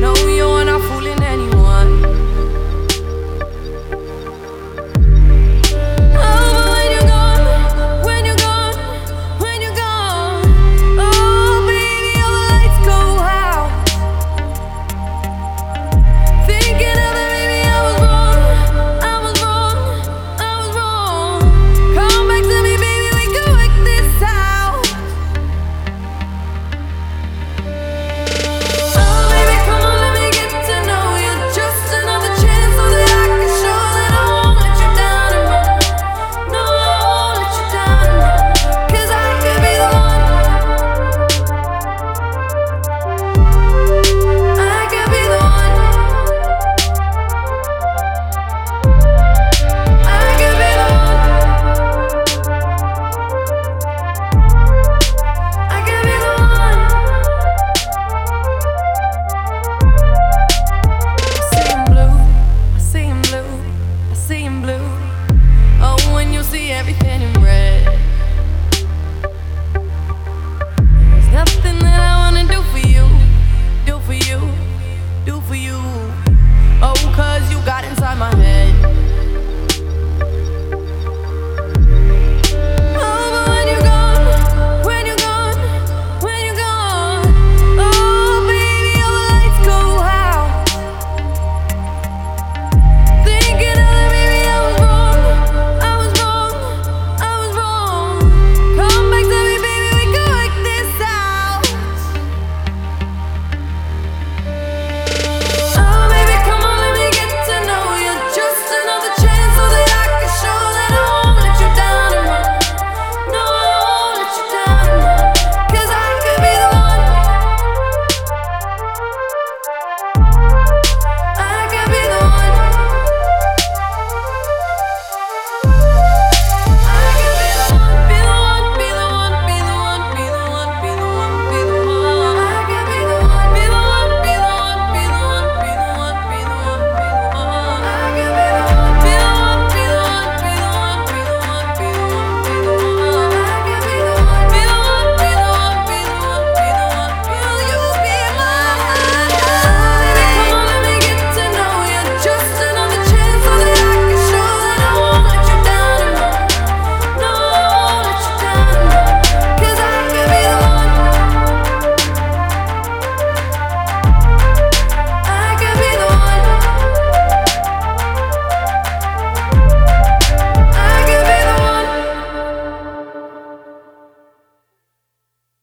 No,